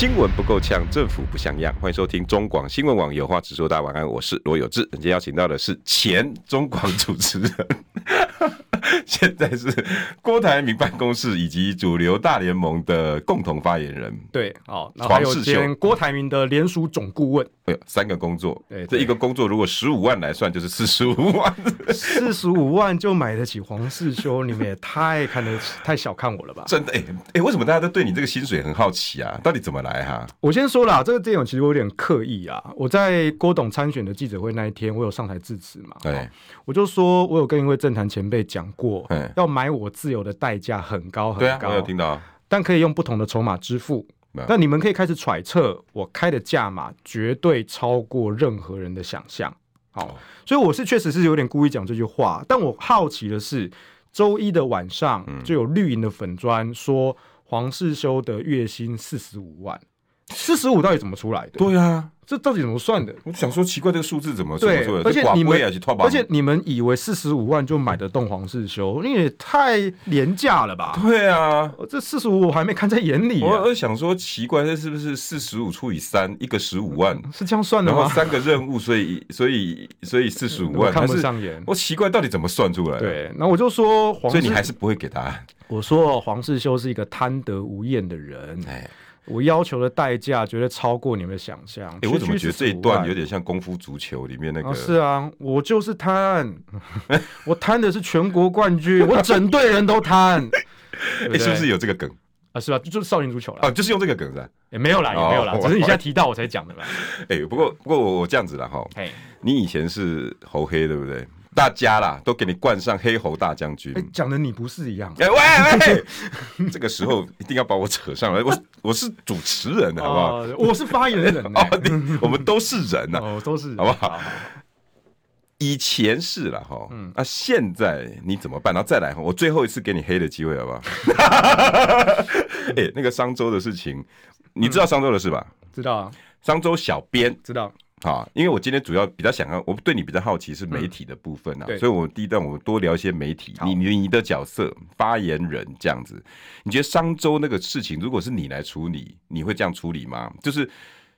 新闻不够呛，政府不像样。欢迎收听中广新闻网有话直说。大家晚安，我是罗有志。今天邀请到的是前中广主持人，现在是郭台铭办公室以及主流大联盟的共同发言人。对，哦，然后还有兼郭台铭的联署总顾问。哎呦，三个工作，对，这一个工作如果十五万来算，就是四十五万。四十五万就买得起黄世修，你们也太看得起，太小看我了吧？真的，哎哎，为什么大家都对你这个薪水很好奇啊？到底怎么来？来哈，我先说了，这个电影其实我有点刻意啊。我在郭董参选的记者会那一天，我有上台致辞嘛？对，我就说我有跟一位政坛前辈讲过，要买我自由的代价很高很高。啊，我有听到，但可以用不同的筹码支付。但你们可以开始揣测，我开的价码绝对超过任何人的想象。好，所以我是确实是有点故意讲这句话。但我好奇的是，周一的晚上就有绿营的粉砖说。黄世修的月薪四十五万，四十五到底怎么出来的？对啊，这到底怎么算的？我想说奇怪，这个数字怎么对？而且你们，而且你们以为四十五万就买得动黄世修，你也太廉价了吧？对啊，这四十五我还没看在眼里。我我想说奇怪，这是不是四十五除以三，一个十五万？是这样算的吗？然后三个任务，所以所以所以四十五万看不上眼。我奇怪，到底怎么算出来？对，那我就说黄，所以你还是不会给答案。我说黄世修是一个贪得无厌的人，哎，我要求的代价绝对超过你们的想象。哎，我怎么觉得这一段有点像功夫足球里面那个？是啊，我就是贪，我贪的是全国冠军，我整队人都贪。哎，是不是有这个梗啊？是吧？就是少林足球了啊，就是用这个梗噻。也没有啦，也没有啦，只是你现在提到我才讲的啦。哎，不过不过我我这样子了哈，你以前是猴黑对不对？大家啦，都给你冠上黑猴大将军。讲的你不是一样？哎喂喂，这个时候一定要把我扯上来。我我是主持人，好不好？我是发言人。哦，我们都是人呐，哦，都是，好不好？以前是了哈，嗯，那现在你怎么办？然后再来，我最后一次给你黑的机会，好不好？哎，那个商周的事情，你知道商周的事吧？知道啊，商周小编知道。好，因为我今天主要比较想要，我对你比较好奇是媒体的部分啊，嗯、所以我第一段我多聊一些媒体，你你你的角色，发言人这样子，你觉得商周那个事情，如果是你来处理，你会这样处理吗？就是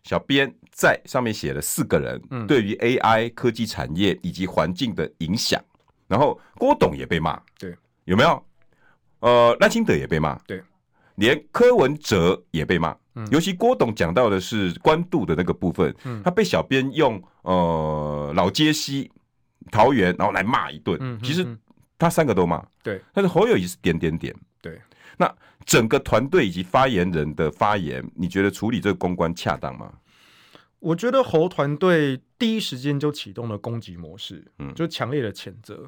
小编在上面写了四个人对于 AI 科技产业以及环境的影响，然后郭董也被骂，对，有没有？呃，赖清德也被骂，对，连柯文哲也被骂。尤其郭董讲到的是官渡的那个部分，他被小编用呃老街西桃园，然后来骂一顿。其实他三个都骂，对。但是侯友宜是点点点，对。那整个团队以及发言人的发言，你觉得处理这个公关恰当吗？我觉得侯团队第一时间就启动了攻击模式，嗯，就强烈的谴责。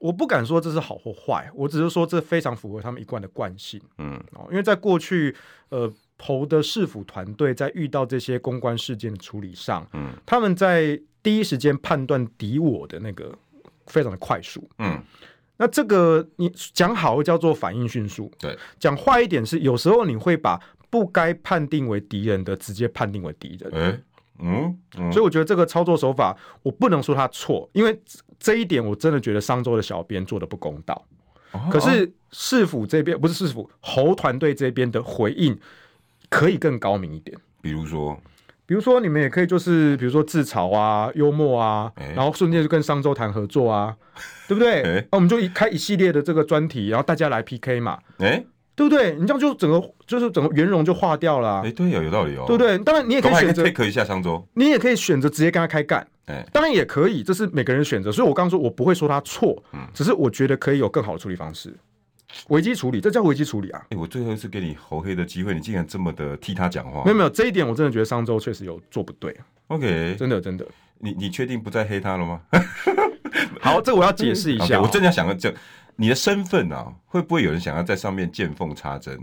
我不敢说这是好或坏，我只是说这非常符合他们一贯的惯性，嗯，哦因为在过去，呃。侯的市府团队在遇到这些公关事件的处理上，嗯，他们在第一时间判断敌我的那个非常的快速，嗯，那这个你讲好叫做反应迅速，对，讲坏一点是有时候你会把不该判定为敌人的直接判定为敌人，欸、嗯，嗯，所以我觉得这个操作手法我不能说他错，因为这一点我真的觉得商周的小编做的不公道，哦、可是市府这边不是市府侯团队这边的回应。可以更高明一点，比如说，比如说你们也可以就是，比如说自嘲啊、幽默啊，欸、然后顺便就跟商周谈合作啊，对不对？那、欸啊、我们就一开一系列的这个专题，然后大家来 PK 嘛，哎、欸，对不对？你这样就整个就是整个圆融就化掉了、啊，哎、欸，对，有有道理哦，对不对？当然你也可以选择 take 一下商周，你也可以选择直接跟他开干，当然也可以，这是每个人选择。所以我刚刚说我不会说他错，嗯，只是我觉得可以有更好的处理方式。危机处理，这叫危机处理啊！哎、欸，我最后一次给你侯黑的机会，你竟然这么的替他讲话？没有没有，这一点我真的觉得商周确实有做不对。OK，真的真的，你你确定不再黑他了吗？好，这我要解释一下、哦 okay, 我正在想要这你的身份啊，会不会有人想要在上面见缝插针？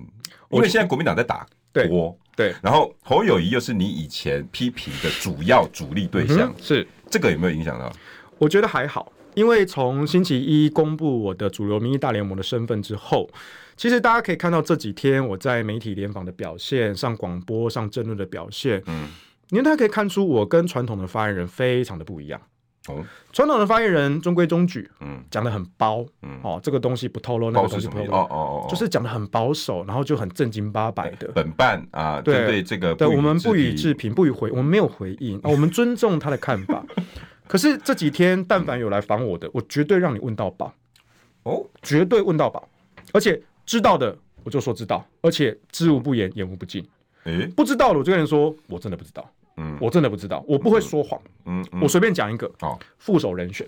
因为现在国民党在打国，对，然后侯友谊又是你以前批评的主要主力对象，嗯、是这个有没有影响到？我觉得还好，因为从星期一公布我的主流民意大联盟的身份之后，其实大家可以看到这几天我在媒体联访的表现，上广播、上争论的表现，嗯，因为大家可以看出我跟传统的发言人非常的不一样。哦，传统的发言人中规中矩，嗯，讲的很包，嗯，哦，这个东西不透露，那个东西不透露，哦哦哦，就是讲的很保守，然后就很正经八百的。本办啊，对。对，这个对，我们不予置评，不予回，我们没有回应，我们尊重他的看法。可是这几天，但凡有来访我的，我绝对让你问到饱，哦，绝对问到饱，而且知道的我就说知道，而且知无不言，言无不尽。诶，不知道的我就跟人说，我真的不知道。嗯，我真的不知道，我不会说谎。嗯，我随便讲一个。好，副手人选。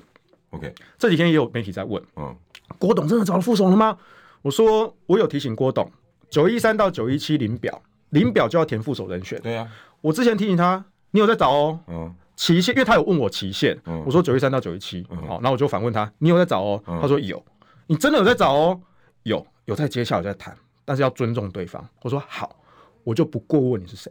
OK，这几天也有媒体在问。嗯，郭董真的找到副手了吗？我说我有提醒郭董，九一三到九一七领表，领表就要填副手人选。对呀，我之前提醒他，你有在找哦。嗯，期限，因为他有问我期限。嗯，我说九月三到九月七。好，那我就反问他，你有在找哦？他说有。你真的有在找哦？有，有在接下有在谈，但是要尊重对方。我说好，我就不过问你是谁。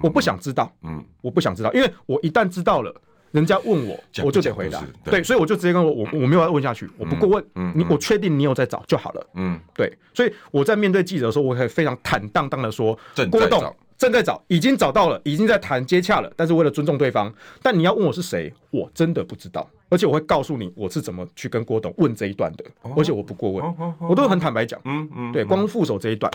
我不想知道，嗯，我不想知道，因为我一旦知道了，人家问我，我就得回答，对，所以我就直接跟我，我我没有要问下去，我不过问，嗯，你我确定你有在找就好了，嗯，对，所以我在面对记者的时候，我可以非常坦荡荡的说，郭董正在找，已经找到了，已经在谈接洽了，但是为了尊重对方，但你要问我是谁，我真的不知道，而且我会告诉你我是怎么去跟郭董问这一段的，而且我不过问，我都很坦白讲，嗯嗯，对，光副手这一段。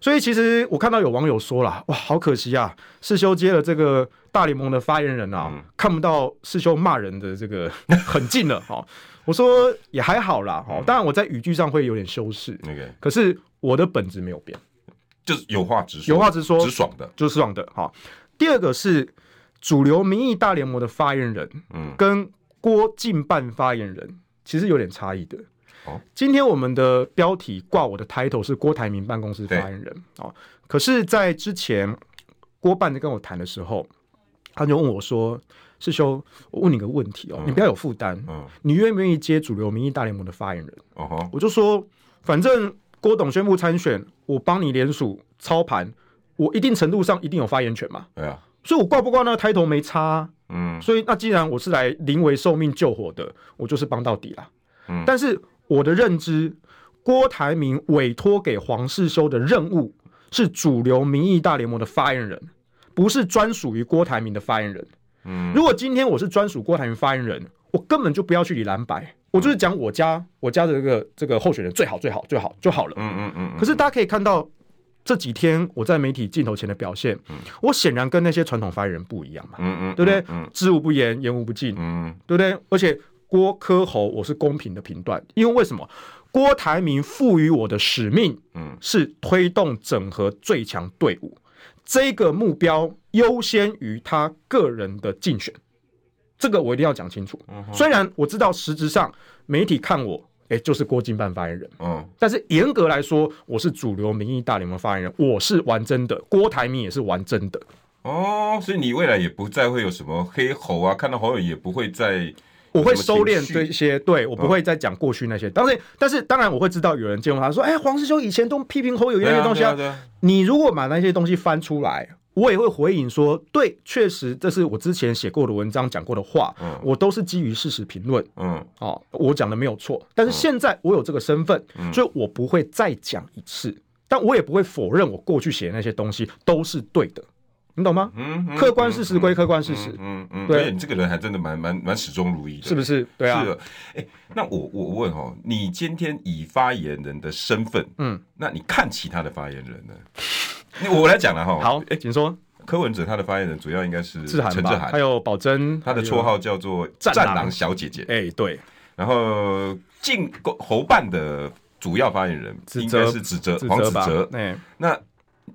所以其实我看到有网友说了，哇，好可惜啊！世修接了这个大联盟的发言人啊，嗯、看不到世修骂人的这个 很近了哈。我说也还好啦，哈，当然我在语句上会有点修饰，那个，可是我的本质没有变，就是有话直说，有话直说，直爽的，就是爽的哈。第二个是主流民意大联盟的发言人，嗯，跟郭进办发言人其实有点差异的。今天我们的标题挂我的 title 是郭台铭办公室发言人。哦，可是，在之前郭办在跟我谈的时候，他就问我说：“师兄，我问你个问题哦，你不要有负担，你愿不愿意接主流民意大联盟的发言人？”我就说：“反正郭董宣布参选，我帮你联署操盘，我一定程度上一定有发言权嘛。”对啊，所以我挂不挂那个 title 没差，嗯，所以那既然我是来临危受命救火的，我就是帮到底了，嗯，但是。我的认知，郭台铭委托给黄世修的任务是主流民意大联盟的发言人，不是专属于郭台铭的发言人。嗯，如果今天我是专属郭台铭发言人，我根本就不要去理蓝白，我就是讲我家我家的这个这个候选人最好最好最好就好了。嗯嗯嗯。可是大家可以看到这几天我在媒体镜头前的表现，我显然跟那些传统发言人不一样嘛。嗯嗯，对不对？知无不言，言无不尽。嗯，对不对？而且。郭科侯，我是公平的评断，因为为什么？郭台铭赋予我的使命，嗯，是推动整合最强队伍，这个目标优先于他个人的竞选，这个我一定要讲清楚。虽然我知道实质上媒体看我，哎、欸，就是郭金办发言人，嗯，但是严格来说，我是主流民意大联盟发言人，我是玩真的，郭台铭也是玩真的。哦，所以你未来也不再会有什么黑猴啊，看到侯友也不会再。我会收敛这些，对，我不会再讲过去那些。当然，但是当然我会知道有人见过他说：“哎，黄师兄以前都批评侯友宜那些东西啊。”你如果把那些东西翻出来，我也会回应说：“对，确实这是我之前写过的文章讲过的话，我都是基于事实评论。”嗯，哦，我讲的没有错。但是现在我有这个身份，所以我不会再讲一次，但我也不会否认我过去写的那些东西都是对的。你懂吗？嗯，客观事实归客观事实。嗯嗯，对，你这个人还真的蛮蛮蛮始终如一的，是不是？对啊。是的。哎，那我我问哦，你今天以发言人的身份，嗯，那你看其他的发言人呢？我来讲了哈。好，哎，请说。柯文哲他的发言人主要应该是陈志涵，还有宝珍，他的绰号叫做“战狼小姐姐”。哎，对。然后进侯办的主要发言人应该是指责，黄子哲。哎，那。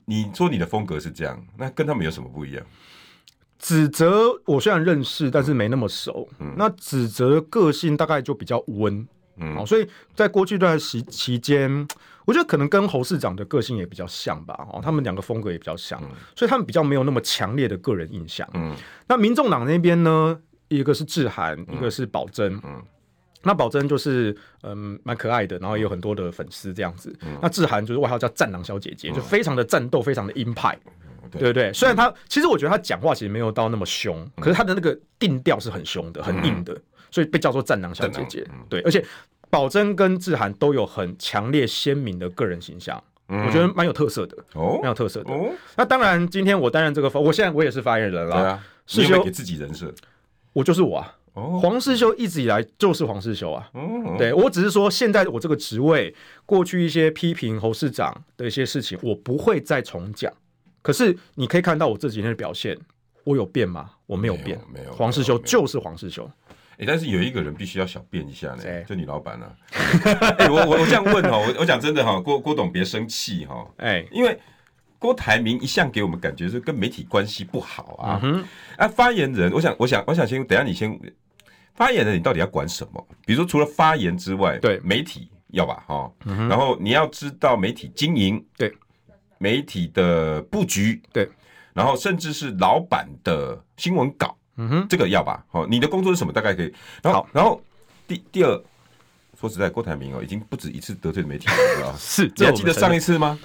你说你的风格是这样，那跟他们有什么不一样？指责我虽然认识，但是没那么熟。嗯，那指责的个性大概就比较温，嗯，哦，所以在过去一段时期间，我觉得可能跟侯市长的个性也比较像吧。哦，他们两个风格也比较像，嗯，所以他们比较没有那么强烈的个人印象。嗯，那民众党那边呢，一个是智涵，一个是保真。嗯。嗯那宝珍就是嗯蛮可爱的，然后也有很多的粉丝这样子。嗯、那智涵就是外号叫战狼小姐姐，嗯、就非常的战斗，非常的鹰派，嗯、对不对？对？虽然他、嗯、其实我觉得他讲话其实没有到那么凶，嗯、可是他的那个定调是很凶的，很硬的。嗯、所以被叫做战狼小姐姐。嗯、对，而且宝珍跟志涵都有很强烈鲜明的个人形象，嗯、我觉得蛮有特色的哦，蛮有特色的。哦、那当然，今天我担任这个发，我现在我也是发言人了。对啊，世修给自己人设，我就是我啊。哦，黄世修一直以来就是黄世修啊。哦，对，我只是说，现在我这个职位，过去一些批评侯市长的一些事情，我不会再重讲。可是你可以看到我这几天的表现，我有变吗？我没有变，黄世修就是黄世修。哎，但是有一个人必须要小变一下呢，就你老板了。哎，我我我这样问哈，我我讲真的哈，郭郭董别生气哈。哎，因为郭台铭一向给我们感觉是跟媒体关系不好啊。嗯哼。啊，发言人，我想我想我想先等下你先。发言人，你到底要管什么？比如说，除了发言之外，对媒体要吧，哈，嗯、然后你要知道媒体经营，对媒体的布局，对，然后甚至是老板的新闻稿，嗯哼，这个要吧，好，你的工作是什么？大概可以。然后，好然后第第二，说实在，郭台铭哦，已经不止一次得罪媒体了，是，你还记得上一次吗？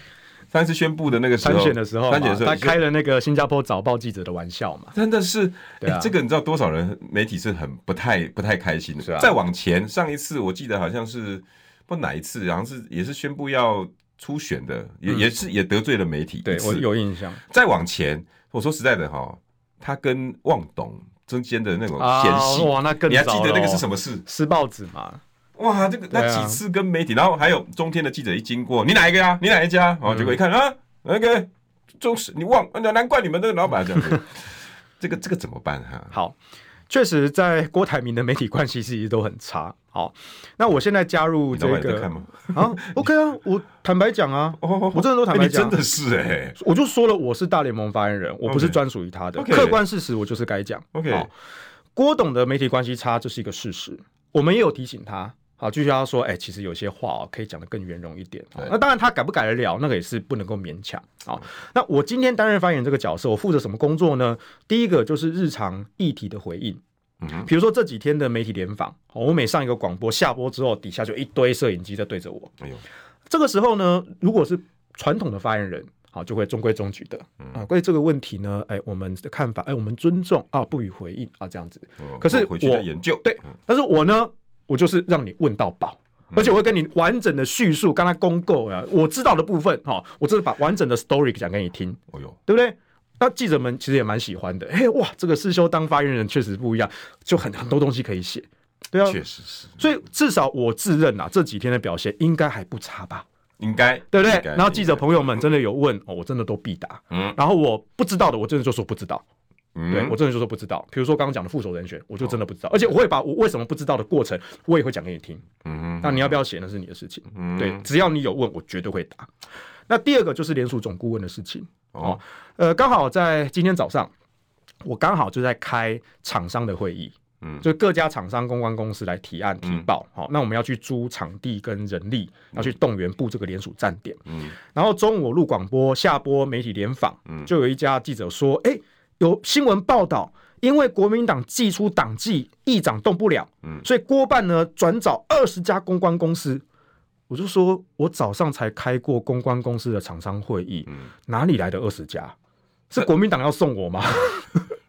上次宣布的那个时候，参选的时候，参选的时候，他开了那个新加坡早报记者的玩笑嘛，真的是，对啊，这个你知道多少人媒体是很不太不太开心的。再往前，上一次我记得好像是不哪一次，好像是也是宣布要初选的，也也是也得罪了媒体。对，我有印象。再往前，我说实在的哈，他跟旺董中间的那种嫌隙，哇，那更你还记得那个是什么事？撕报纸嘛。哇，这个那几次跟媒体，然后还有中天的记者一经过，你哪一个呀？你哪一家？哦，结果一看啊，那个中视，你忘那，难怪你们 这个老板这样子。这个这个怎么办哈？好，确实在郭台铭的媒体关系其实都很差。好，那我现在加入这个啊，OK 啊，我坦白讲啊，我真的都坦白讲，真的是哎，我就说了，我是大联盟发言人，我不是专属于他的，客观事实我就是该讲。OK，郭董的媒体关系差，这是一个事实，我们也有提醒他。好，继续要说，哎、欸，其实有些话哦，可以讲得更圆融一点。对那当然，他改不改得了，那个也是不能够勉强。好，那我今天担任发言人这个角色，我负责什么工作呢？第一个就是日常议题的回应。嗯，比如说这几天的媒体联访，我每上一个广播下播之后，底下就一堆摄影机在对着我。哎呦，这个时候呢，如果是传统的发言人，好，就会中规中矩的。嗯、啊，关于这个问题呢，哎、欸，我们的看法，哎、欸，我们尊重啊，不予回应啊，这样子。哦、可是我回去研究，对，但是我呢？我就是让你问到饱，而且我会跟你完整的叙述，刚才公告啊，我知道的部分哈，我就是把完整的 story 讲给你听，哦哟，对不对？那记者们其实也蛮喜欢的，嘿哇，这个世修当发言人确实不一样，就很很多东西可以写，对啊，确实是，所以至少我自认啊，这几天的表现应该还不差吧？应该，对不对？然后记者朋友们真的有问哦，我真的都必答，嗯，然后我不知道的，我真的就说不知道。对，我真的就说不知道。比如说刚刚讲的副手人选，我就真的不知道。而且我会把我为什么不知道的过程，我也会讲给你听。嗯，那你要不要写那是你的事情。嗯，对，只要你有问，我绝对会答。那第二个就是联署总顾问的事情。哦，呃，刚好在今天早上，我刚好就在开厂商的会议。嗯，就各家厂商公关公司来提案提报。好，那我们要去租场地跟人力，要去动员布这个联署站点。嗯，然后中午录广播，下播媒体联访。嗯，就有一家记者说，哎。有新闻报道，因为国民党祭出党纪，议长动不了，嗯，所以郭办呢转找二十家公关公司。我就说，我早上才开过公关公司的厂商会议，嗯，哪里来的二十家？是国民党要送我吗？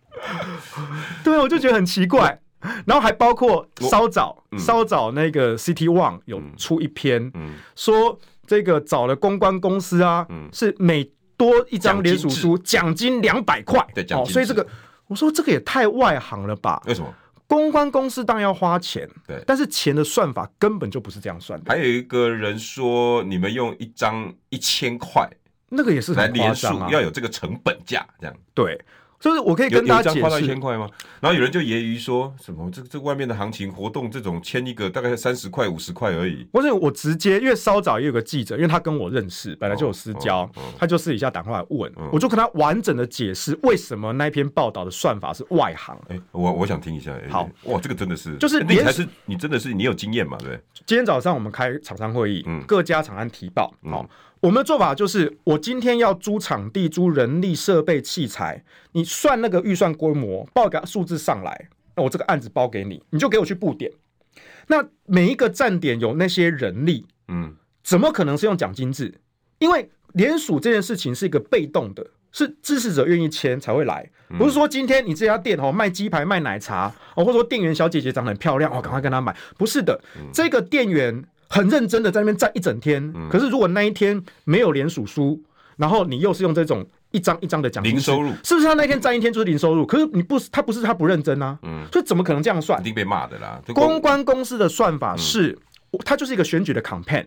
对啊，我就觉得很奇怪。然后还包括稍早，稍早那个 CT One 有出一篇，说这个找了公关公司啊，是每。多一张联署书，奖金两百块。对，奖金。哦，所以这个，我说这个也太外行了吧？为什么？公关公司当然要花钱，对，但是钱的算法根本就不是这样算的。还有一个人说，你们用一张一千块，那个也是很夸张啊，要有这个成本价，这样对。就是我可以跟大家解释，花到一千块吗？然后有人就揶揄说什么这这外面的行情活动这种签一个大概三十块五十块而已。不是我直接，因为稍早也有个记者，因为他跟我认识，本来就有私交，哦哦哦、他就私底下打电话来问，嗯、我就跟他完整的解释为什么那篇报道的算法是外行。哎、欸，我我想听一下。欸、好，哇，这个真的是，就是你才是你真的是你有经验嘛？对。今天早上我们开厂商会议，嗯、各家厂商提报，好、嗯。嗯我们的做法就是，我今天要租场地、租人力、设备、器材，你算那个预算规模，报个数字上来，那我这个案子包给你，你就给我去布点。那每一个站点有那些人力，嗯，怎么可能是用奖金制？因为联署这件事情是一个被动的，是支持者愿意签才会来。不是说今天你这家店哦卖鸡排卖奶茶哦，或者说店员小姐姐长得很漂亮哦，赶快跟她买。不是的，这个店员很认真的在那边站一整天。可是如果那一天没有连署书，然后你又是用这种一张一张的奖金，零收入，是不是他那天站一天就是零收入？可是你不是他不是他不认真啊，嗯，所以怎么可能这样算？一定被骂的啦。公关公司的算法是。它就是一个选举的 campaign，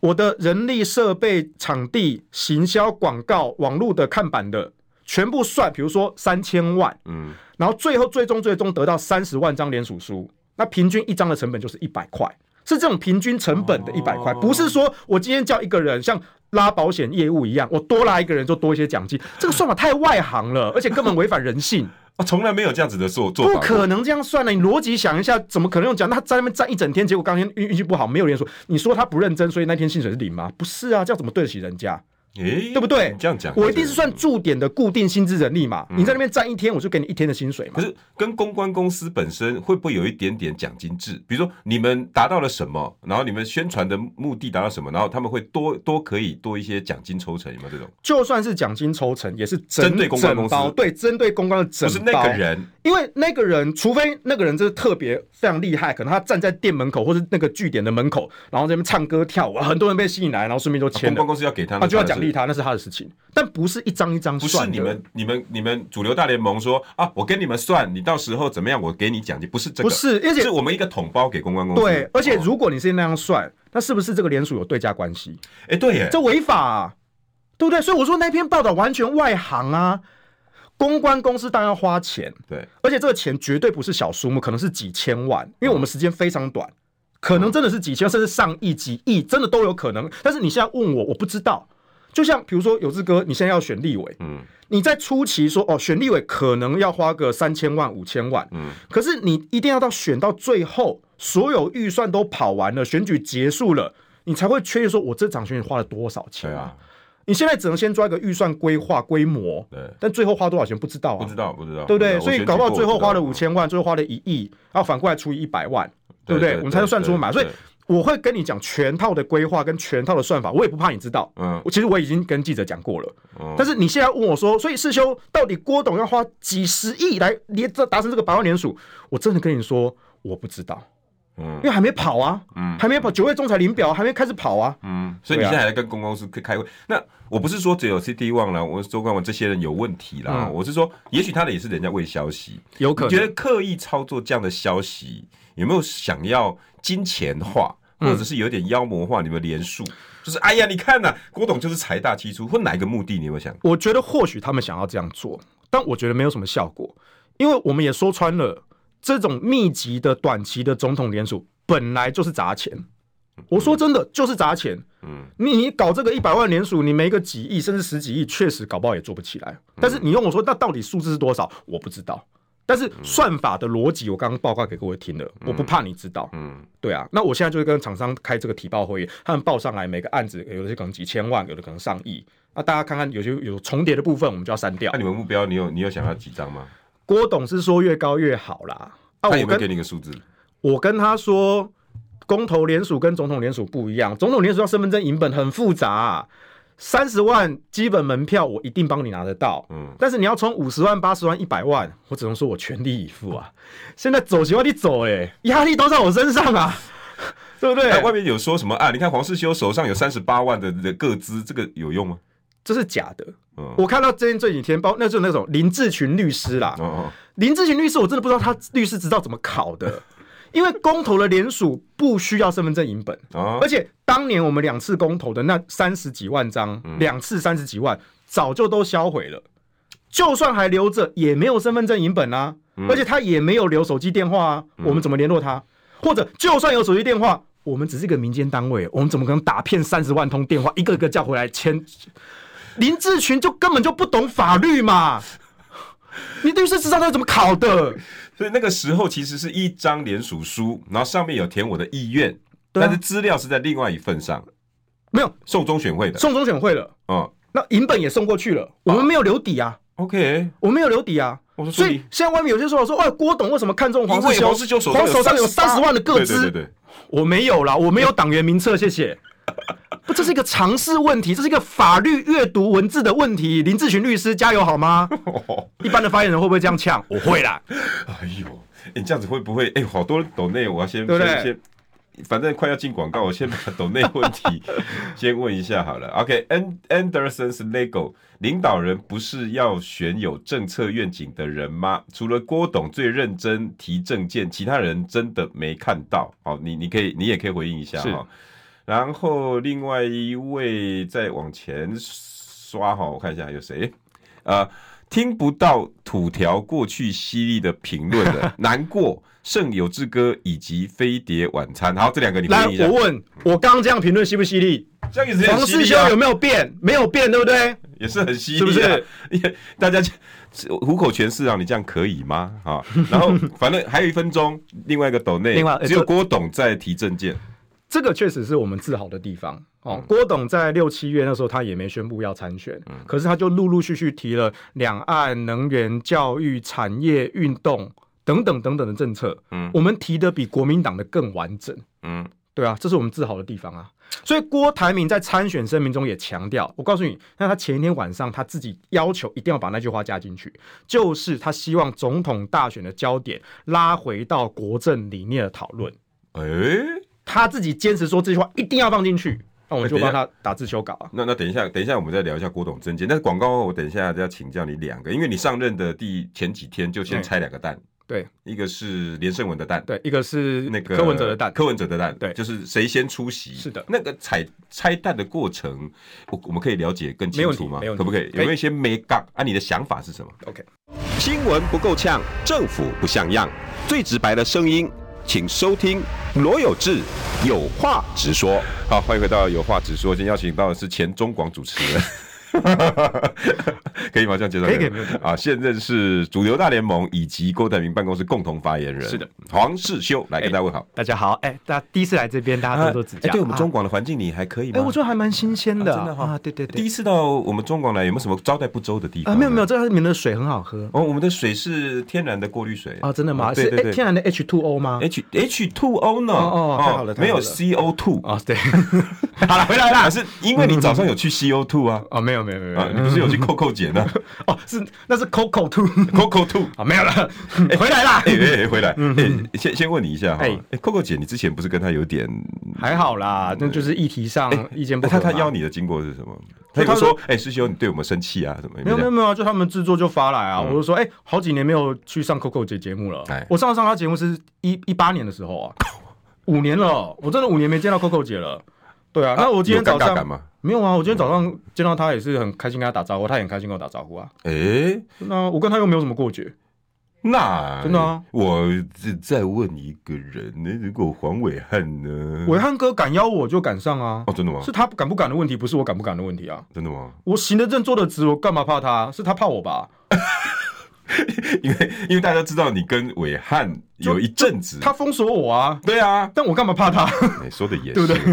我的人力、设备、场地、行销、广告、网络的看板的全部算，比如说三千万，嗯，然后最后最终最终得到三十万张连署书，那平均一张的成本就是一百块，是这种平均成本的一百块，不是说我今天叫一个人像拉保险业务一样，我多拉一个人就多一些奖金，这个算法太外行了，而且根本违反人性。啊，从来没有这样子的做做法，不可能这样算的。你逻辑想一下，怎么可能用讲？那他在那边站一整天，结果当天运运气不好，没有人说，你说他不认真，所以那天薪水是零吗？不是啊，这样怎么对得起人家？欸、对不对？你这样讲，我一定是算驻点的固定薪资人力嘛。嗯、你在那边站一天，我就给你一天的薪水嘛。可是跟公关公司本身会不会有一点点奖金制？比如说你们达到了什么，然后你们宣传的目的达到什么，然后他们会多多可以多一些奖金抽成，有没有这种？就算是奖金抽成，也是针对公关公司，对，针对公关的整包。不是那个人，因为那个人，除非那个人就是特别非常厉害，可能他站在店门口或者那个据点的门口，然后这边唱歌跳舞，很多人被吸引来，然后顺便就签了。啊、公关公司要给他，他就要奖励他，那是他的事情。但不是一张一张算，不是你们、你们、你们主流大联盟说啊，我跟你们算，你到时候怎么样，我给你奖金，不是这个，不是，而且是我们一个统包给公关公司。对，而且如果你是那样算，那是不是这个联署有对价关系？哎、欸，对耶，这违法、啊，对不对？所以我说那篇报道完全外行啊，公关公司当然要花钱，对，而且这个钱绝对不是小数目，可能是几千万，因为我们时间非常短，可能真的是几千万，甚至上亿、几亿，真的都有可能。但是你现在问我，我不知道。就像比如说有志哥，你现在要选立委，嗯，你在初期说哦，选立委可能要花个三千万五千万，嗯，可是你一定要到选到最后，所有预算都跑完了，选举结束了，你才会确认说我这场选举花了多少钱啊？你现在只能先抓一个预算规划规模，对，但最后花多少钱不知道啊，不知道不知道，对不对？所以搞不好最后花了五千万，最后花了一亿，然后反过来除以一百万，对不对？我们才能算出嘛，所以。我会跟你讲全套的规划跟全套的算法，我也不怕你知道。嗯，我其实我已经跟记者讲过了。嗯，但是你现在问我说，所以世修到底郭董要花几十亿来连这达成这个百万连署，我真的跟你说我不知道。嗯，因为还没跑啊。嗯，还没跑，九月中才领表，还没开始跑啊。嗯，所以你现在还在跟公关公司开会。那我不是说只有 CD1 了，我周冠文这些人有问题啦。我是说，也许他的也是人家喂消息，有可能觉得刻意操作这样的消息。有没有想要金钱化，或者是有点妖魔化你们连数？嗯、就是哎呀，你看呐、啊，郭董就是财大气粗，或哪一个目的？你有没有想？我觉得或许他们想要这样做，但我觉得没有什么效果，因为我们也说穿了，这种密集的短期的总统连署本来就是砸钱。我说真的，就是砸钱。嗯，你你搞这个一百万连署，你没个几亿甚至十几亿，确实搞不好也做不起来。但是你用我说，那到底数字是多少？我不知道。但是算法的逻辑，我刚刚报告给各位听了，我不怕你知道。嗯，对啊，那我现在就是跟厂商开这个提报会议，他们报上来每个案子，有的是可能几千万，有的可能上亿。那大家看看，有些有重叠的部分，我们就要删掉。那你们目标，你有你有想要几张吗？郭董是说越高越好啦。他有没有给你个数字？我跟他说，公投连署跟总统连署不一样，总统连署要身份证影本很复杂。三十万基本门票，我一定帮你拿得到。嗯，但是你要充五十万、八十万、一百万，我只能说我全力以赴啊。现在走起来你走，哎，压力都在我身上啊，对不对？外面有说什么啊？你看黄世修手上有三十八万的的个资，这个有用吗？这是假的。嗯，我看到最近这几天包，那就是那种林志群律师啦。林志群律师，我真的不知道他律师执照怎么考的。因为公投的联署不需要身份证影本，而且当年我们两次公投的那三十几万张，两次三十几万早就都销毁了，就算还留着也没有身份证影本啊，而且他也没有留手机电话啊，我们怎么联络他？或者就算有手机电话，我们只是一个民间单位，我们怎么可能打骗三十万通电话，一个一个叫回来签？林志群就根本就不懂法律嘛，你律师执照他怎么考的？所以那个时候其实是一张联署书，然后上面有填我的意愿，但是资料是在另外一份上，没有。送中选会的，送中选会了，嗯，那银本也送过去了，我们没有留底啊，OK，我们没有留底啊，所以现在外面有些说法说，哎，郭董为什么看中黄世修？黄世修手上有三十万的个资，对对对，我没有啦，我没有党员名册，谢谢，不，这是一个常识问题，这是一个法律阅读文字的问题。林志群律师，加油好吗？一般的发言人会不会这样呛？我会啦。哎呦，你这样子会不会？哎，好多人抖内，我要先对对先先，反正快要进广告，我先把抖内问题 先问一下好了。OK，Anderson's Lego 领导人不是要选有政策愿景的人吗？除了郭董最认真提政见，其他人真的没看到。好，你你可以，你也可以回应一下哈。然后另外一位再往前刷哈，我看一下有谁？呃，听不到土条过去犀利的评论的，难过。胜友之歌以及飞碟晚餐，好，这两个你来，我问我刚刚这样评论犀不犀利？这样也是、啊、黄世修有没有变？没有变，对不对？也是很犀利、啊，是不是？大家虎口全是啊，你这样可以吗？啊，然后反正还有一分钟，另外一个斗内，另外只有郭董在提政见。这个确实是我们自豪的地方哦。郭董在六七月那时候，他也没宣布要参选，嗯可是他就陆陆续续提了两岸、能源、教育、产业、运动等等等等的政策。嗯，我们提的比国民党的更完整。嗯，对啊，这是我们自豪的地方啊。所以郭台铭在参选声明中也强调，我告诉你，那他前一天晚上他自己要求一定要把那句话加进去，就是他希望总统大选的焦点拉回到国政理念的讨论。诶。他自己坚持说这句话一定要放进去，那我们就帮他打字修稿啊。那那等一下，等一下我们再聊一下郭董政见。但是广告我等一下要请教你两个，因为你上任的第前几天就先拆两个蛋，对，一个是连胜文的蛋，对，一个是那个柯文哲的蛋，柯文哲的蛋，对，就是谁先出席？是的，那个拆拆蛋的过程，我我们可以了解更清楚吗？可不可以？有没有一些眉角啊？你的想法是什么？OK，新闻不够呛，政府不像样，最直白的声音。请收听罗有志有话直说。好，欢迎回到有话直说。今天邀请到的是前中广主持人。可以吗？这样介绍可以，可以，没有啊。现任是主流大联盟以及郭台铭办公室共同发言人。是的，黄世修来跟大家问好。大家好，哎，大家第一次来这边，大家多多指教。对我们中广的环境，你还可以吗？哎，我觉得还蛮新鲜的，真的哈。对对对，第一次到我们中广来，有没有什么招待不周的地方？啊，没有没有，这里面的水很好喝。哦，我们的水是天然的过滤水啊，真的吗？是天然的 H two O 吗？H H2O O 呢？哦，太好了，没有 CO2 啊。对，好了，回来了。是因为你早上有去 C O two 啊？哦，没有没有没有，你不是有？去 Coco 姐呢？哦，是那是 Coco Two，Coco Two 啊，没有了，回来啦，哎哎，回来，哎，先先问你一下哈，哎，Coco 姐，你之前不是跟她有点还好啦，那就是议题上意见不合。他他邀你的经过是什么？他就说，哎，师兄，你对我们生气啊？什么？没有没有没有，就他们制作就发来啊，我就说，哎，好几年没有去上 Coco 姐节目了，我上上她节目是一一八年的时候啊，五年了，我真的五年没见到 Coco 姐了。对啊，那我今天早上没有啊，我今天早上见到他也是很开心跟他打招呼，他也很开心跟我打招呼啊。哎，那我跟他又没有什么过节，那真的啊。我再问一个人，那如果黄伟汉呢？伟汉哥敢邀我就敢上啊。哦，真的吗？是他敢不敢的问题，不是我敢不敢的问题啊。真的吗？我行得正坐得直，我干嘛怕他？是他怕我吧？因为因为大家知道你跟伟汉有一阵子，他封锁我啊，对啊，但我干嘛怕他？你 说的也是，对不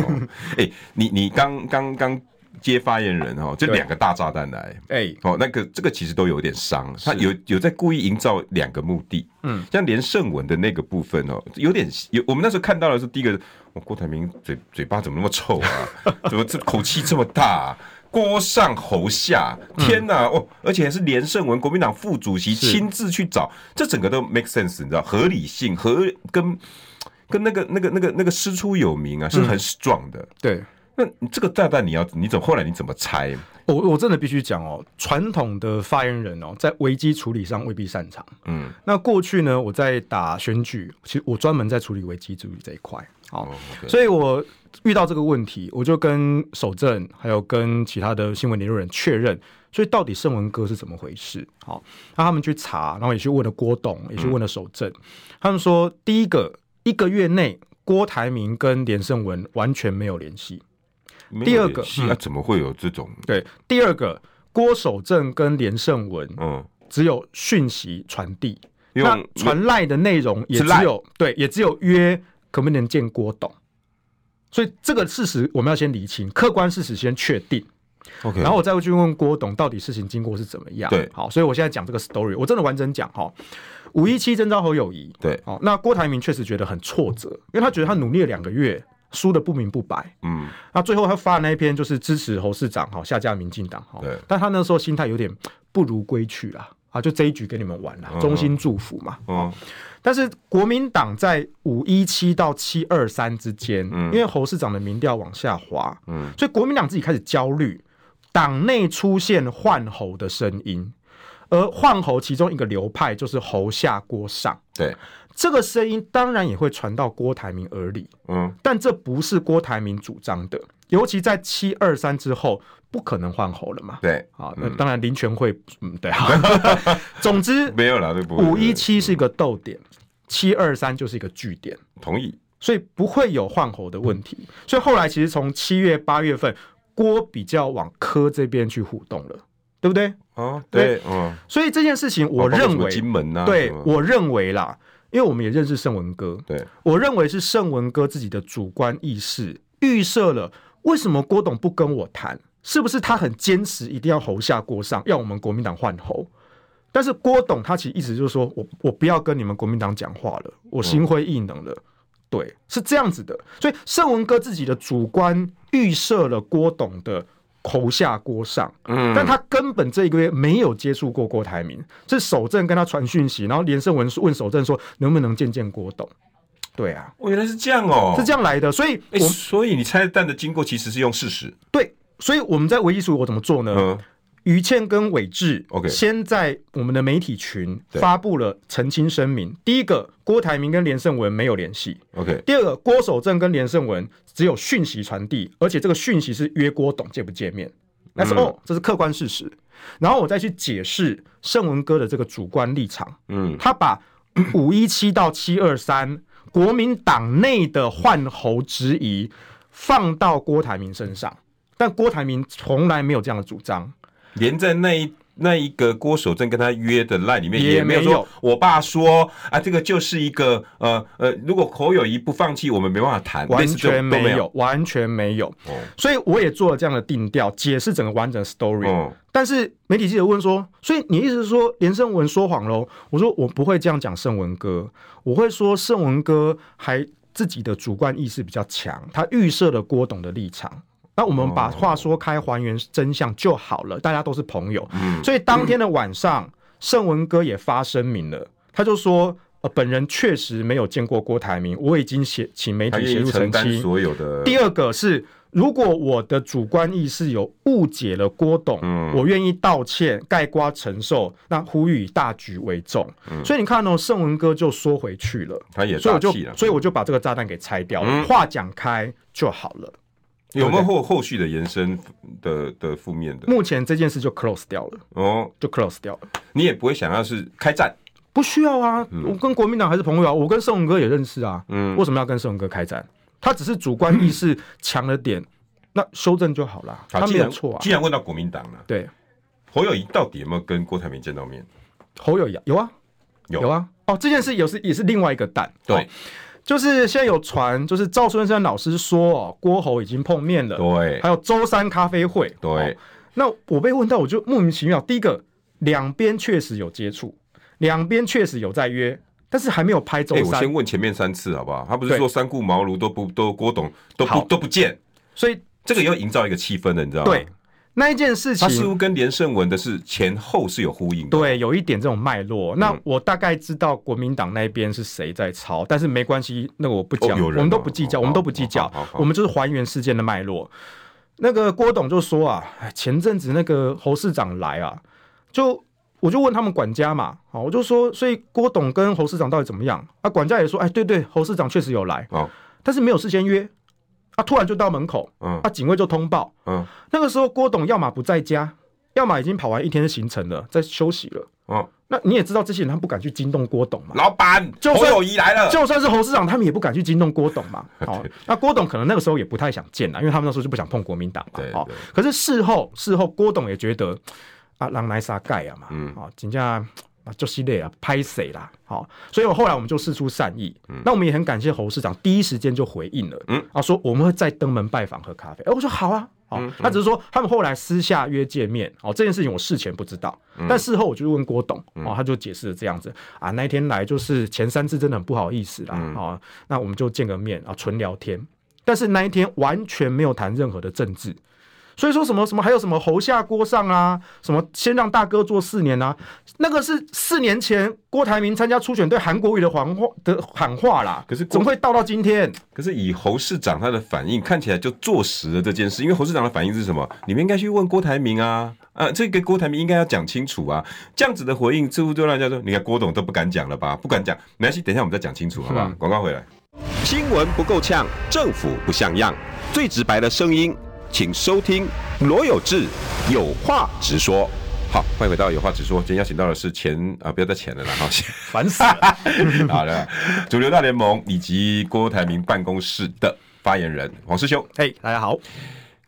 对？哎，你你刚刚刚接发言人哦，这两个大炸弹来，哎，哦，那个这个其实都有点伤，他有有在故意营造两个目的，嗯，像连胜文的那个部分哦，有点有，我们那时候看到的是第一个，郭台铭嘴嘴巴怎么那么臭啊？怎么这口气这么大？郭上侯下，天哪！嗯、哦，而且还是连胜文国民党副主席亲自去找，是这整个都 make sense，你知道合理性和跟跟那个那个那个那个师出有名啊，是很 strong 的。嗯、对，那这个炸弹你要你怎么后来你怎么拆？我我真的必须讲哦，传统的发言人哦，在危机处理上未必擅长。嗯，那过去呢，我在打选举，其实我专门在处理危机处理这一块。好，所以我。遇到这个问题，我就跟守正还有跟其他的新闻联络人确认，所以到底盛文哥是怎么回事？好，那他们去查，然后也去问了郭董，也去问了守正，嗯、他们说，第一个一个月内郭台铭跟连胜文完全没有联系。第二个，那怎么会有这种？对，第二个郭守正跟连胜文，嗯，只有讯息传递，那传赖的内容也只有对，也只有约可不能见郭董。所以这个事实我们要先厘清，客观事实先确定，OK，然后我再会去问郭董到底事情经过是怎么样。对，好，所以我现在讲这个 story，我真的完整讲哈。五一七征召侯友谊，对，好，那郭台铭确实觉得很挫折，因为他觉得他努力了两个月，输的不明不白。嗯，那最后他发的那一篇就是支持侯市长哈下架民进党哈。对，但他那时候心态有点不如归去了啊，就这一局给你们玩了，衷心祝福嘛。嗯。但是国民党在五一七到七二三之间，嗯，因为侯市长的民调往下滑，嗯，所以国民党自己开始焦虑，党内出现换侯的声音，而换侯其中一个流派就是侯下郭上，对，这个声音当然也会传到郭台铭耳里，嗯，但这不是郭台铭主张的，尤其在七二三之后。不可能换侯了嘛？对，啊，那当然林权会，嗯，对啊。总之没有了，五一七是一个逗点，七二三就是一个句点。同意，所以不会有换侯的问题。所以后来其实从七月八月份，郭比较往科这边去互动了，对不对？哦，对，嗯。所以这件事情，我认为金门啊，对，我认为啦，因为我们也认识盛文哥，对，我认为是盛文哥自己的主观意识预设了为什么郭董不跟我谈。是不是他很坚持一定要侯下郭上，要我们国民党换侯？但是郭董他其实意思就是说我我不要跟你们国民党讲话了，我心灰意冷了。嗯、对，是这样子的。所以盛文哥自己的主观预设了郭董的侯下郭上，嗯，但他根本这一个月没有接触过郭台铭，是守正跟他传讯息，然后连胜文问守正说能不能见见郭董？对啊，我原来是这样哦，是这样来的。所以，欸、所以你拆弹的经过其实是用事实对。所以我们在维基书我怎么做呢？嗯，于倩跟伟志，OK，先在我们的媒体群发布了澄清声明。第一个，郭台铭跟连胜文没有联系，OK。第二个，郭守正跟连胜文只有讯息传递，而且这个讯息是约郭董见不见面。那是哦，这是客观事实。然后我再去解释胜文哥的这个主观立场。嗯，他把五一七到七二三国民党内的换候质疑放到郭台铭身上。但郭台铭从来没有这样的主张，连在那一那一个郭守正跟他约的赖里面也没有说，我爸说啊，这个就是一个呃呃，如果侯友谊不放弃，我们没办法谈，完全没有，完全没有。哦，所以我也做了这样的定调，解释整个完整 story。哦，但是媒体记者问说，所以你意思是说连胜文说谎喽？我说我不会这样讲胜文哥，我会说胜文哥还自己的主观意识比较强，他预设了郭董的立场。那我们把话说开，还原真相就好了。大家都是朋友，所以当天的晚上，盛文哥也发声明了，他就说：“呃，本人确实没有见过郭台铭，我已经写请媒体协助澄清所有的。”第二个是，如果我的主观意识有误解了郭董，我愿意道歉，盖瓜承受。那呼吁以大局为重。所以你看哦，盛文哥就说回去了，他也所以我就所以我就把这个炸弹给拆掉了，话讲开就好了。有没有后后续的延伸的的负面的？目前这件事就 close 掉了哦，就 close 掉了。你也不会想要是开战？不需要啊，我跟国民党还是朋友啊，我跟盛文哥也认识啊。嗯，为什么要跟盛文哥开战？他只是主观意识强了点，那修正就好了。他没有错啊。既然问到国民党了，对，侯友谊到底有没有跟郭台铭见到面？侯友谊有啊，有啊。哦，这件事也是也是另外一个蛋。对。就是现在有传，就是赵春山老师说哦，郭侯已经碰面了，对，还有周三咖啡会，对、哦。那我被问到，我就莫名其妙。第一个，两边确实有接触，两边确实有在约，但是还没有拍周三。欸、我先问前面三次好不好？他不是说三顾茅庐都不都郭董都不都不见，所以这个要营造一个气氛的，你知道吗？对。那一件事情，他似乎跟连胜文的是前后是有呼应的，对，有一点这种脉络。那我大概知道国民党那边是谁在抄，但是没关系，那个我不讲，我们都不计较，我们都不计较，我们就是还原事件的脉络。那个郭董就说啊，前阵子那个侯市长来啊，就我就问他们管家嘛，好，我就说，所以郭董跟侯市长到底怎么样？啊，管家也说，哎，对对，侯市长确实有来，但是没有事先约。他突然就到门口，嗯，他警卫就通报，嗯，那个时候郭董要么不在家，要么已经跑完一天的行程了，在休息了，嗯，那你也知道这些人他不敢去惊动郭董嘛，老板，侯友谊来了，就算是侯市长，他们也不敢去惊动郭董嘛，好，那郭董可能那个时候也不太想见了，因为他们那时候就不想碰国民党嘛，好，可是事后事后郭董也觉得啊，狼来杀盖啊嘛，嗯，好，人家。啊，就系列啊，拍谁啦？好，所以我后来我们就事出善意。嗯，那我们也很感谢侯市长第一时间就回应了。嗯，啊，说我们会再登门拜访喝咖啡。哎，我说好啊，好。嗯，他只是说他们后来私下约见面。哦，这件事情我事前不知道，嗯，但事后我就问郭董，哦，他就解释了这样子。啊，那一天来就是前三次真的很不好意思啦。嗯，哦，那我们就见个面啊，纯聊天。但是那一天完全没有谈任何的政治。所以说什么什么还有什么侯下锅上啊，什么先让大哥做四年啊，那个是四年前郭台铭参加初选对韩国瑜的喊话的喊话啦。可是怎么会到到今天？可是以侯市长他的反应看起来就坐实了这件事，因为侯市长的反应是什么？你们应该去问郭台铭啊，啊，这个郭台铭应该要讲清楚啊。这样子的回应似乎就让人家说，你看郭董都不敢讲了吧？不敢讲，没关系，等一下我们再讲清楚，好不好？广告回来，新闻不够呛，政府不像样，最直白的声音。请收听罗有志有话直说。好，欢迎回到有话直说。今天邀请到的是前啊，不要再前了啦，好，烦死了。好了，主流大联盟以及郭台铭办公室的发言人黄师兄。嘿，大家好。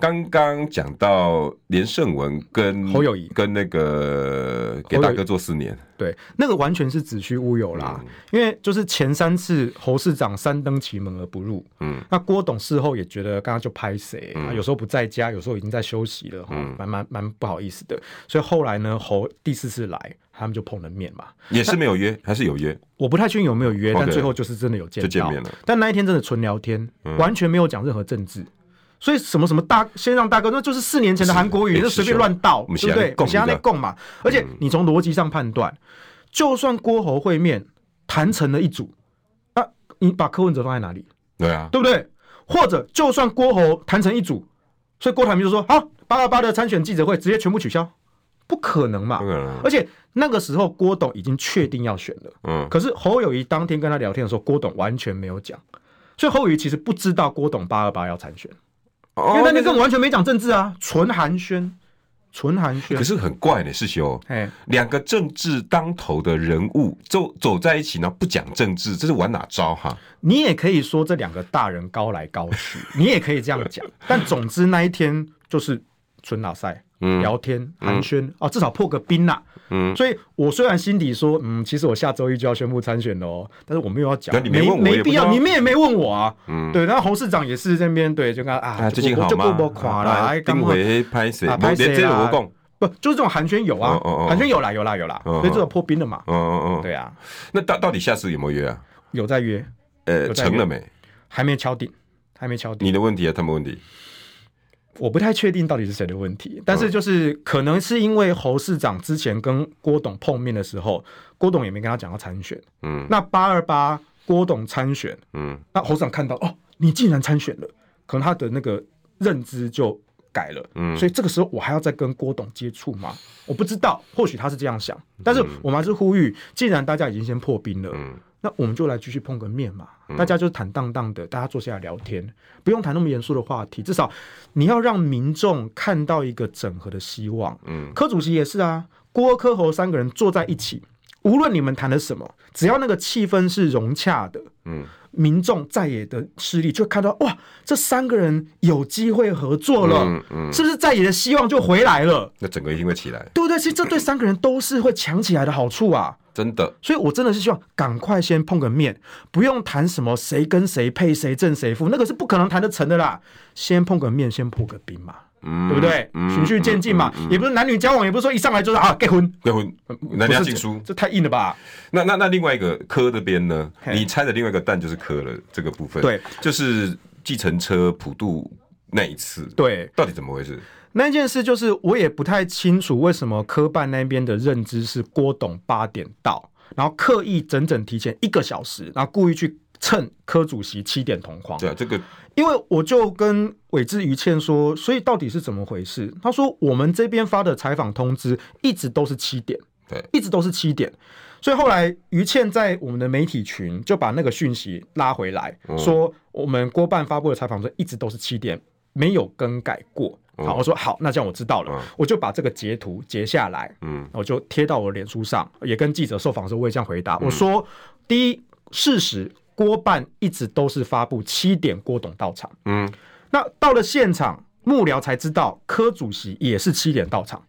刚刚讲到连胜文跟侯友宜。跟那个给大哥做四年，对，那个完全是子虚乌有啦。嗯、因为就是前三次侯市长三登其门而不入，嗯，那郭董事后也觉得刚刚就拍谁、嗯，有时候不在家，有时候已经在休息了，嗯，蛮蛮蛮不好意思的。所以后来呢，侯第四次来，他们就碰了面嘛，也是没有约，还是有约？我不太确定有没有约，但最后就是真的有见到，就见面了。但那一天真的纯聊天，嗯、完全没有讲任何政治。所以什么什么大先让大哥，那就是四年前的韩国语，就随便乱倒，对不对？其他那供嘛。而且你从逻辑上判断，就算郭侯会面谈成了一组，啊，你把柯文哲放在哪里？对啊，对不对？或者就算郭侯谈成一组，所以郭台铭就说好，八二八的参选记者会直接全部取消，不可能嘛？而且那个时候郭董已经确定要选了，嗯。可是侯友谊当天跟他聊天的时候，郭董完全没有讲，所以侯友谊其实不知道郭董八二八要参选。因为那天根本完全没讲政治啊，纯寒暄，纯寒暄。可是很怪呢，士修，两个政治当头的人物走走在一起呢，不讲政治，这是玩哪招哈？你也可以说这两个大人高来高去，你也可以这样讲。但总之那一天就是纯老赛。聊天寒暄、嗯、哦，至少破个冰呐、啊。嗯，所以我虽然心底说，嗯，其实我下周一就要宣布参选了哦，但是我没有要讲，没没必要，你们也没问我啊。嗯，对，然后侯市长也是这边对，就跟啊，最近好吗？就不不垮了，刚回拍谁？拍谁啦？不，就是这种寒暄有啊，寒暄有啦，有啦，有啦，所以这种破冰了嘛。嗯嗯嗯，对啊。那到到底下次有没有约啊？有在约，呃，成了没？还没敲定，还没敲定。你的问题啊，他们问题。我不太确定到底是谁的问题，但是就是可能是因为侯市长之前跟郭董碰面的时候，郭董也没跟他讲要参选，嗯，那八二八郭董参选，嗯，那侯市长看到哦，你竟然参选了，可能他的那个认知就改了，嗯，所以这个时候我还要再跟郭董接触吗？我不知道，或许他是这样想，但是我们还是呼吁，既然大家已经先破冰了，嗯。那我们就来继续碰个面嘛，大家就坦荡荡的，大家坐下来聊天，不用谈那么严肃的话题，至少你要让民众看到一个整合的希望。嗯，柯主席也是啊，郭柯侯三个人坐在一起，无论你们谈的什么，只要那个气氛是融洽的，嗯，民众在野的势力就看到哇，这三个人有机会合作了，嗯嗯，是不是在野的希望就回来了？那整个一定会起来，对不对？其实这对三个人都是会强起来的好处啊。真的，所以我真的是希望赶快先碰个面，不用谈什么谁跟谁配谁正谁负，那个是不可能谈得成的啦。先碰个面，先破个冰嘛，嗯、对不对？循序渐进嘛、嗯嗯嗯，也不是男女交往，也不是说一上来就是啊结婚结婚，男家进书，这太硬了吧？那那那另外一个柯的边呢？你猜的另外一个蛋就是柯了这个部分，对，就是计程车普渡那一次，对，到底怎么回事？那件事就是，我也不太清楚为什么科办那边的认知是郭董八点到，然后刻意整整提前一个小时，然后故意去蹭柯主席七点同框。对啊，这个，因为我就跟伟志于倩说，所以到底是怎么回事？他说我们这边发的采访通知一直都是七点，对，一直都是七点，所以后来于倩在我们的媒体群就把那个讯息拉回来，说我们郭办发布的采访通知一直都是七点，没有更改过。好，我说好，那这样我知道了，嗯、我就把这个截图截下来，嗯，我就贴到我的脸书上，也跟记者受访时候我也这样回答，嗯、我说第一，事实郭办一直都是发布七点郭董到场，嗯，那到了现场幕僚才知道柯主席也是七点到场，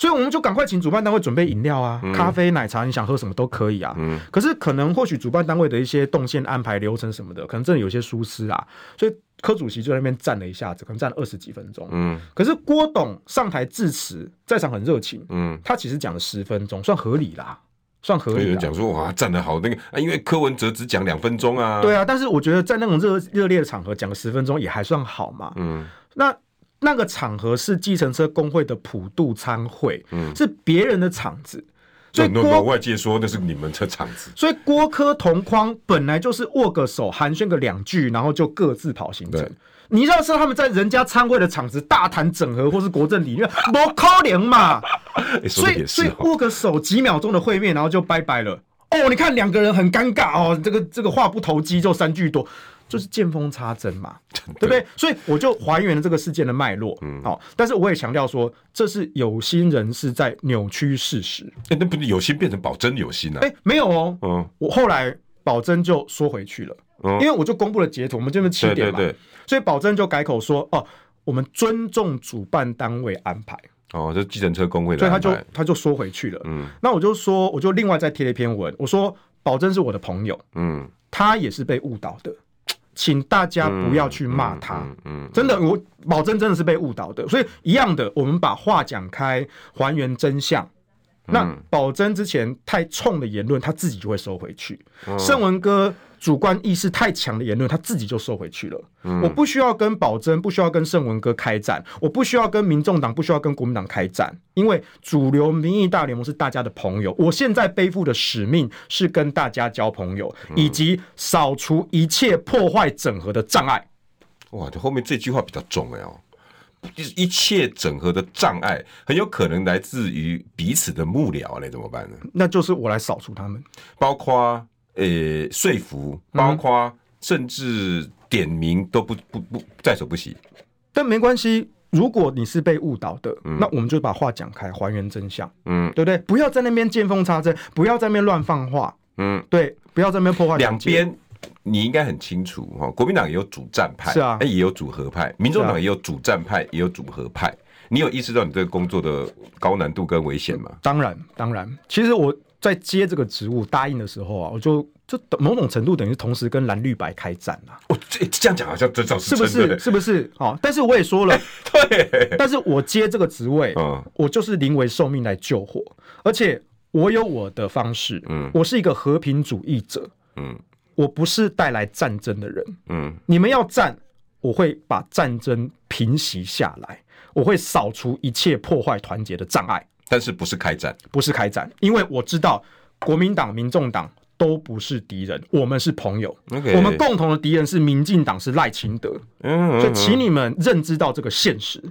所以我们就赶快请主办单位准备饮料啊、嗯，咖啡、奶茶，你想喝什么都可以啊，嗯，可是可能或许主办单位的一些动线安排流程什么的，可能真的有些疏失啊，所以。柯主席就在那边站了一下子，可能站了二十几分钟。嗯，可是郭董上台致辞，在场很热情。嗯，他其实讲了十分钟，算合理啦，算合理。有人讲说哇，站得好那个啊，因为柯文哲只讲两分钟啊。对啊，但是我觉得在那种热热烈的场合讲个十分钟也还算好嘛。嗯，那那个场合是计程车工会的普渡参会，嗯，是别人的场子，所以郭外界说那是你们的场子，所以郭柯同框本来就是握个手寒暄个两句，然后就各自跑行程。你要是他们在人家参会的场子大谈整合或是国政理念，不可能嘛？所以所以握个手几秒钟的会面，然后就拜拜了。哦，你看两个人很尴尬哦，这个这个话不投机就三句多，就是见缝插针嘛，对不对？所以我就还原了这个事件的脉络。嗯，好，但是我也强调说，这是有心人士在扭曲事实。哎，那不是有心变成保真有心啊？哎，没有哦。嗯，我后来保真就说回去了。嗯因为我就公布了截图，我们这边七点嘛，对对对，所以保真就改口说：“哦，我们尊重主办单位安排。”哦，这计程车工会的，所以他就他就缩回去了。嗯，那我就说，我就另外再贴了一篇文，我说保真是我的朋友，嗯，他也是被误导的，请大家不要去骂他。嗯，嗯嗯真的，我保证真的是被误导的，所以一样的，我们把话讲开，还原真相。那宝珍之前太冲的言论，他自己就会收回去。盛文哥。主观意识太强的言论，他自己就收回去了。嗯、我不需要跟宝珍，不需要跟盛文哥开战，我不需要跟民众党，不需要跟国民党开战，因为主流民意大联盟是大家的朋友。我现在背负的使命是跟大家交朋友，以及扫除一切破坏整合的障碍。哇，这后面这句话比较重哎哦，一切整合的障碍很有可能来自于彼此的幕僚，那怎么办呢？那就是我来扫除他们，包括。呃、欸，说服，包括甚至点名都不不不在所不惜。但没关系，如果你是被误导的，嗯、那我们就把话讲开，还原真相，嗯，对不对？不要在那边见缝插针，不要在那边乱放话，嗯，对，不要在那边破坏。两边你应该很清楚哈，国民党也有主战派，是啊，也有主和派；民众党也有主战派，也有主和派。你有意识到你这个工作的高难度跟危险吗？当然，当然，其实我。在接这个职务答应的时候啊，我就就某种程度等于同时跟蓝绿白开战了。哦，这这样讲好像真的是不是？是不是？哦，但是我也说了，对，但是我接这个职位，嗯，我就是临危受命来救火，而且我有我的方式，嗯，我是一个和平主义者，嗯，我不是带来战争的人，嗯，你们要战，我会把战争平息下来，我会扫除一切破坏团结的障碍。但是不是开战，不是开战，因为我知道国民党、民众党都不是敌人，我们是朋友。我们共同的敌人是民进党，是赖清德。嗯，嗯，所以请你们认知到这个现实。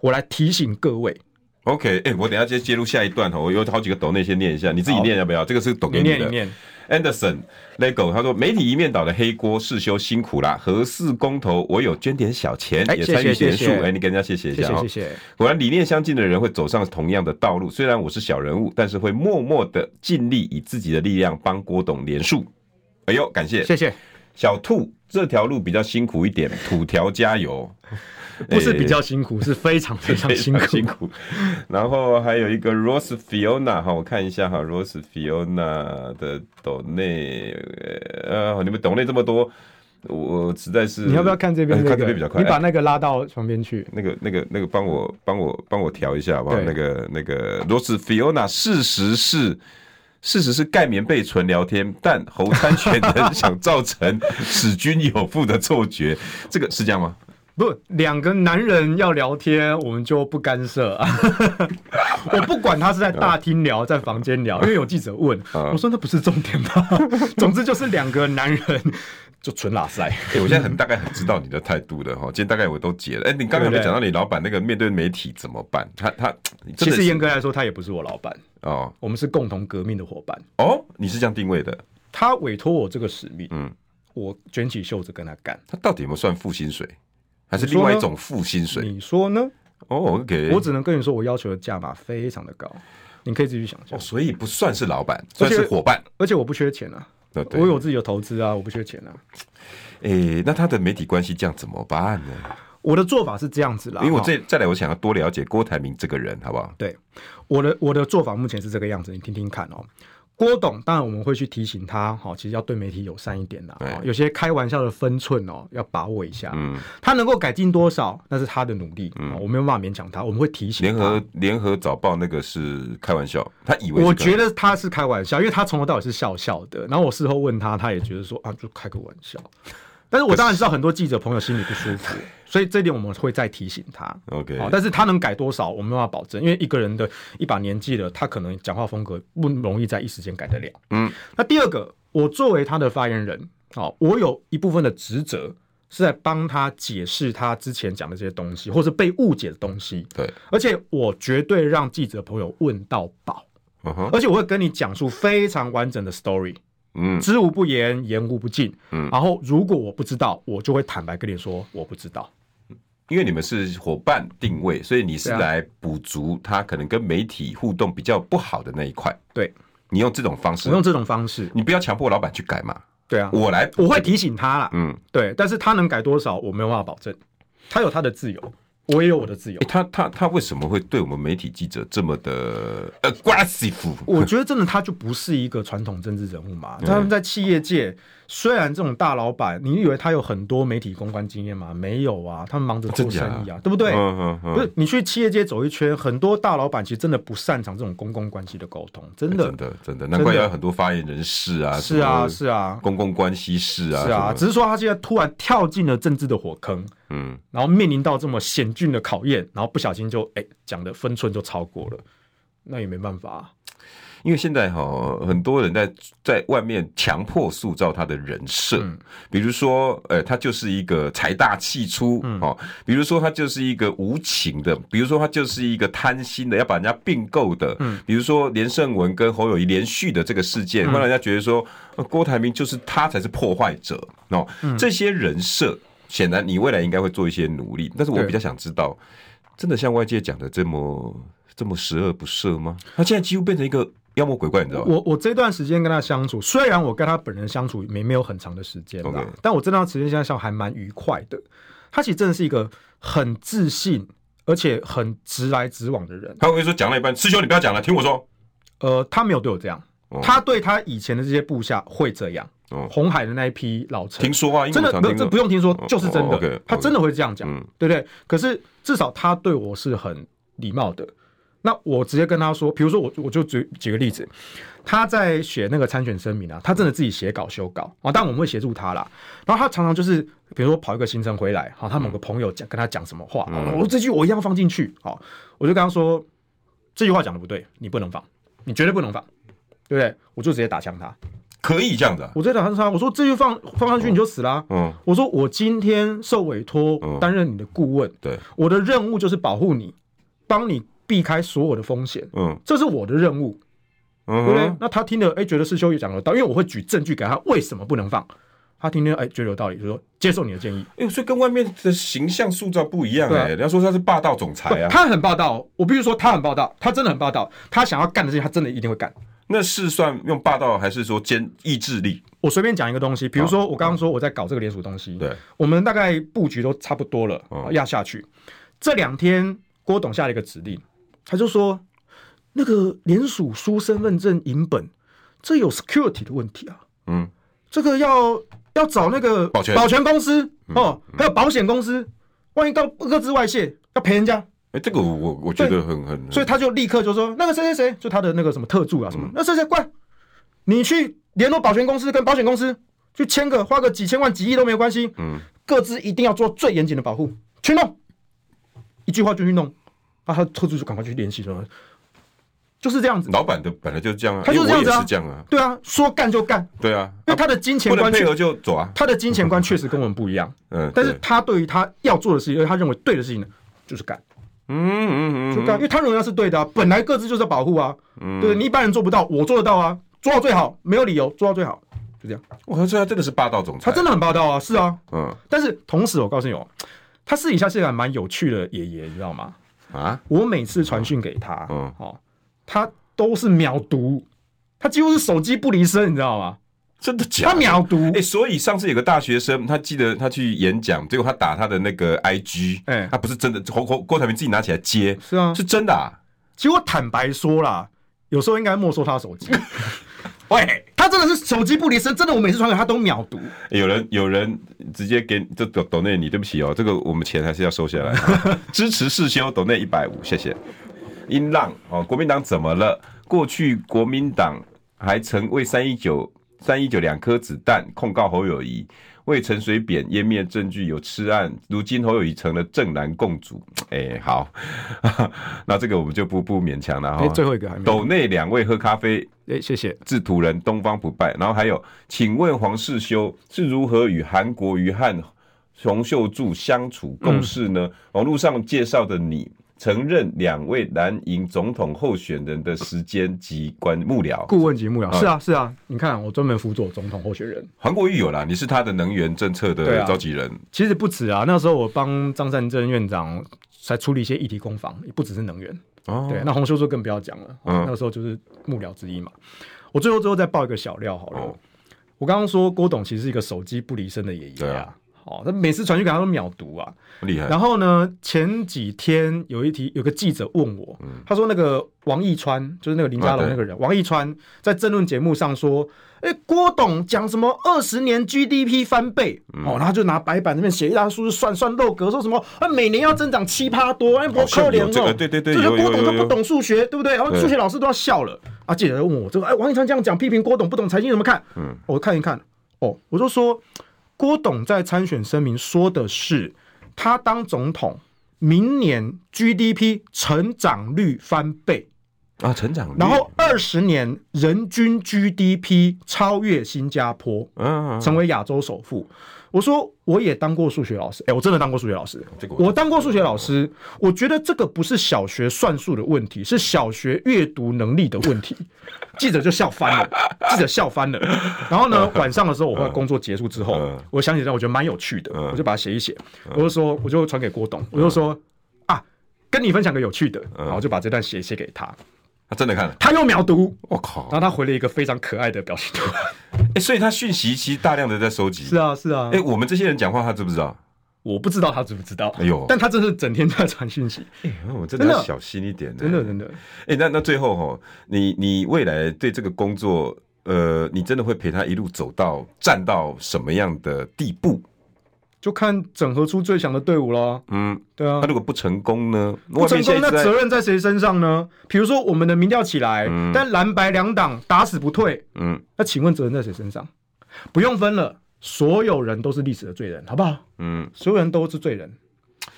我来提醒各位。OK，哎、欸，我等一下接接入下一段哦，我有好几个抖内先念一下，你自己念要不要？这个是抖给你的。念念 Anderson Lego，他说媒体一面倒的黑锅，世修辛苦啦。核四公投，我有捐点小钱，欸、也参与连署。哎、欸，你跟人家谢谢一下，谢谢，谢谢。果然理念相近的人会走上同样的道路。虽然我是小人物，但是会默默的尽力以自己的力量帮郭董连署。哎呦，感谢，谢谢。小兔这条路比较辛苦一点，土条加油。不是比较辛苦，欸、是非常非常辛苦。辛苦。然后还有一个 Rose Fiona 哈，我看一下哈，Rose Fiona 的抖内，呃，你们抖内这么多，我实在是。你要不要看这边、那个？看这边比较快。你把那个拉到旁边去。那个、那个、那个，帮我、帮我、帮我调一下好不好？那个、那个 Rose Fiona，事实是，事实是盖棉被纯聊天，但侯参选人想造成使君有负的错觉，这个是这样吗？不，两个男人要聊天，我们就不干涉啊。我不管他是在大厅聊，在房间聊，因为有记者问，我说那不是重点吗？总之就是两个男人就纯拉塞。哎，我现在很大概很知道你的态度的哈。今天大概我都解了。哎，你刚才没讲到你老板那个面对媒体怎么办？他他其实严格来说，他也不是我老板哦，我们是共同革命的伙伴。哦，你是这样定位的？他委托我这个使命，嗯，我卷起袖子跟他干。他到底有没有算付薪水？还是另外一种付薪水？你说呢？哦、oh,，OK，我只能跟你说，我要求的价码非常的高，你可以自己想象。哦，所以不算是老板，算是伙伴，而且我不缺钱啊，我有自己的投资啊，我不缺钱啊。诶、欸，那他的媒体关系这样怎么办呢？我的做法是这样子啦，因为我再再来，我想要多了解郭台铭这个人，好不好？对，我的我的做法目前是这个样子，你听听看哦。郭董，当然我们会去提醒他，哈，其实要对媒体友善一点啦，有些开玩笑的分寸哦，要把握一下。嗯，他能够改进多少，那是他的努力，嗯，我没有办法勉强他，我们会提醒。联合联合早报那个是开玩笑，他以为我觉得他是开玩笑，因为他从头到尾是笑笑的，然后我事后问他，他也觉得说啊，就开个玩笑。但是我当然知道很多记者朋友心里不舒服，所以这一点我们会再提醒他。OK，但是他能改多少，我没办法保证，因为一个人的一把年纪了，他可能讲话风格不容易在一时间改得了。嗯，那第二个，我作为他的发言人，好，我有一部分的职责是在帮他解释他之前讲的这些东西，或是被误解的东西。对，而且我绝对让记者朋友问到饱。Uh huh. 而且我会跟你讲述非常完整的 story。嗯，知无不言，言无不尽。嗯，然后如果我不知道，我就会坦白跟你说我不知道。因为你们是伙伴定位，所以你是来补足他可能跟媒体互动比较不好的那一块。对，你用这种方式，我用这种方式，你不要强迫老板去改嘛。对啊，我来，我会提醒他啦。嗯，对，但是他能改多少，我没有办法保证。他有他的自由。我也有我的自由。他他他为什么会对我们媒体记者这么的 aggressive？我觉得真的他就不是一个传统政治人物嘛。他们在企业界，虽然这种大老板，你以为他有很多媒体公关经验吗？没有啊，他们忙着做生意啊，对不对？嗯嗯嗯。不是，你去企业界走一圈，很多大老板其实真的不擅长这种公共关系的沟通，真的真的真的。难怪要有很多发言人士啊，是啊是啊，公共关系室啊，是啊。只是说他现在突然跳进了政治的火坑。嗯，然后面临到这么险峻的考验，然后不小心就哎讲的分寸就超过了，那也没办法啊。因为现在哈很多人在在外面强迫塑造他的人设，嗯、比如说，呃，他就是一个财大气粗哦，嗯、比如说他就是一个无情的，比如说他就是一个贪心的，要把人家并购的，嗯，比如说连胜文跟侯友谊连续的这个事件，会让人家觉得说，郭台铭就是他才是破坏者哦，嗯、这些人设。显然，你未来应该会做一些努力，但是我比较想知道，真的像外界讲的这么这么十恶不赦吗？他现在几乎变成一个妖魔鬼怪，你知道吗？我我这段时间跟他相处，虽然我跟他本人相处没没有很长的时间.但我这段时间现在相处还蛮愉快的。他其实真的是一个很自信，而且很直来直往的人。他会说讲了一半，师兄你不要讲了，听我说。呃，他没有对我这样，哦、他对他以前的这些部下会这样。红海的那一批老臣，听说啊，真的不，这不用听说，就是真的。他真的会这样讲，对不对？可是至少他对我是很礼貌的。那我直接跟他说，比如说我我就举举个例子，他在写那个参选声明啊，他真的自己写稿修稿啊，当然我们会协助他啦。然后他常常就是，比如说跑一个行程回来，好，他某个朋友讲跟他讲什么话，我说这句我一样放进去，好，我就跟他说这句话讲的不对，你不能放，你绝对不能放，对不对？我就直接打枪他。可以这样子、啊，我在打他，我说这就放放上去你就死了、啊。嗯，我说我今天受委托担任你的顾问，对、嗯，我的任务就是保护你，帮你避开所有的风险。嗯，这是我的任务，嗯、对不对？那他听了，哎、欸，觉得是修也讲得到，因为我会举证据给他，为什么不能放？他听听，哎、欸，觉得有道理，就说接受你的建议。哎、欸，所以跟外面的形象塑造不一样哎、欸。人家、啊、说他是霸道总裁啊，他很霸道。我必须说他很霸道，他真的很霸道。他想要干的事情，他真的一定会干。那是算用霸道，还是说坚意志力？我随便讲一个东西，比如说我刚刚说我在搞这个联署东西，对，我们大概布局都差不多了，压下去。这两天郭董下了一个指令，他就说那个联署书身份证影本，这有 security 的问题啊，嗯，这个要要找那个保全。保全公司哦，还有保险公司，万一到各自外泄，要赔人家。哎，这个我我觉得很很，所以他就立刻就说那个谁谁谁，就他的那个什么特助啊什么，那谁谁怪，你去联络保全公司跟保险公司去签个，花个几千万几亿都没有关系，嗯，各自一定要做最严谨的保护，去弄，一句话就去弄，啊，他特助就赶快去联系什么，就是这样子。老板的本来就是这样啊，他就是这样子啊，对啊，说干就干，对啊，因为他的金钱观配合就走啊，他的金钱观确实跟我们不一样，嗯，但是他对于他要做的事情，因为他认为对的事情呢，就是干。嗯嗯嗯，就干，因为他认为是对的，本来各自就是保护啊，对，你一般人做不到，我做得到啊，做到最好，没有理由做到最好，就这样。我说他真的是霸道总裁，他真的很霸道啊，是啊，嗯。但是同时，我告诉你哦，他私底下是一个蛮有趣的爷爷，你知道吗？啊，我每次传讯给他，嗯，哦，他都是秒读，他几乎是手机不离身，你知道吗？真的假的？他秒读哎，所以上次有个大学生，他记得他去演讲，结果他打他的那个 IG，哎，他不是真的，郭郭郭台铭自己拿起来接，是啊，是真的啊。其实我坦白说啦，有时候应该没收他手机，喂，他真的是手机不离身，真的，我每次传给他都秒读。有人有人直接给这抖抖内你，对不起哦，这个我们钱还是要收下来。支持世修抖内一百五，谢谢。音浪哦，国民党怎么了？过去国民党还曾为三一九三一九两颗子弹控告侯友谊。为陈水扁湮灭证据有吃案，如今侯友谊成了正南共主。哎、欸，好，那这个我们就不不勉强了哈、欸。最后一个还斗内两位喝咖啡，哎、欸，谢谢。制图人东方不败，然后还有，请问黄世修是如何与韩国瑜和洪秀柱相处共事呢？嗯、网络上介绍的你。承认两位蓝营总统候选人的时间及关幕僚顾问及幕僚、嗯、是啊是啊，你看我专门辅佐总统候选人。韩国瑜有啦，你是他的能源政策的召集人、啊。其实不止啊，那时候我帮张善政院长才处理一些议题攻防，也不只是能源。哦，对，那洪秀柱更不要讲了，嗯，那个时候就是幕僚之一嘛。我最后最后再爆一个小料好了，哦、我刚刚说郭董其实是一个手机不离身的爷爷啊。哦，他每次传讯给他都秒读啊，厉害。然后呢，前几天有一题，有个记者问我，嗯、他说那个王义川，就是那个林家龙那个人，啊、王义川在政论节目上说，哎、欸，郭董讲什么二十年 GDP 翻倍，嗯、哦，然后就拿白板那边写一大数算算漏格，说什么啊每年要增长七趴多，哎，不可怜哦，对对对，就是郭董都不懂数学，对不对？然后数学老师都要笑了。啊，记者就问我这个，哎，王义川这样讲批评郭董不懂财经怎么看？嗯，我看一看，哦，我就说。郭董在参选声明说的是，他当总统，明年 GDP 成长率翻倍。啊，成长率，然后二十年人均 GDP 超越新加坡，嗯，成为亚洲首富。我说我也当过数学老师，哎，我真的当过数学老师。我当过数学老师，我觉得这个不是小学算术的问题，是小学阅读能力的问题。记者就笑翻了，记者笑翻了。然后呢，晚上的时候，我会工作结束之后，我想起来，我觉得蛮有趣的，我就把它写一写。我就说，我就传给郭董，我就说啊，跟你分享个有趣的，然后就把这段写写给他。他真的看了，他又秒读，我靠！然后他回了一个非常可爱的表情图。哎，所以他讯息其实大量的在收集。是啊，是啊。哎，我们这些人讲话，他知不知道？我不知道他知不知道。哎呦，但他真是整天在传讯息。哎，我真的要小心一点。真的，真的。哎，那那最后哈，你你未来对这个工作，呃，你真的会陪他一路走到站到什么样的地步？就看整合出最强的队伍了。嗯，对啊。那如果不成功呢？不成功，那责任在谁身上呢？比如说我们的民调起来，嗯、但蓝白两党打死不退。嗯，那请问责任在谁身上？不用分了，所有人都是历史的罪人，好不好？嗯，所有人都是罪人，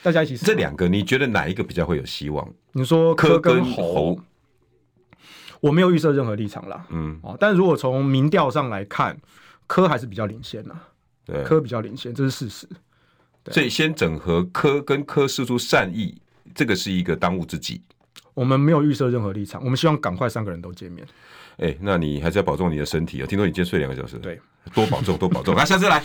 大家一起死。这两个你觉得哪一个比较会有希望？你说柯跟侯，我没有预设任何立场啦。嗯，哦但如果从民调上来看，柯还是比较领先呐。对，科比较领先，这是事实。所以先整合科跟科释出善意，这个是一个当务之急。我们没有预设任何立场，我们希望赶快三个人都见面。哎，那你还是要保重你的身体啊！听说你今天睡两个小时，对，多保重，多保重。来，下次来。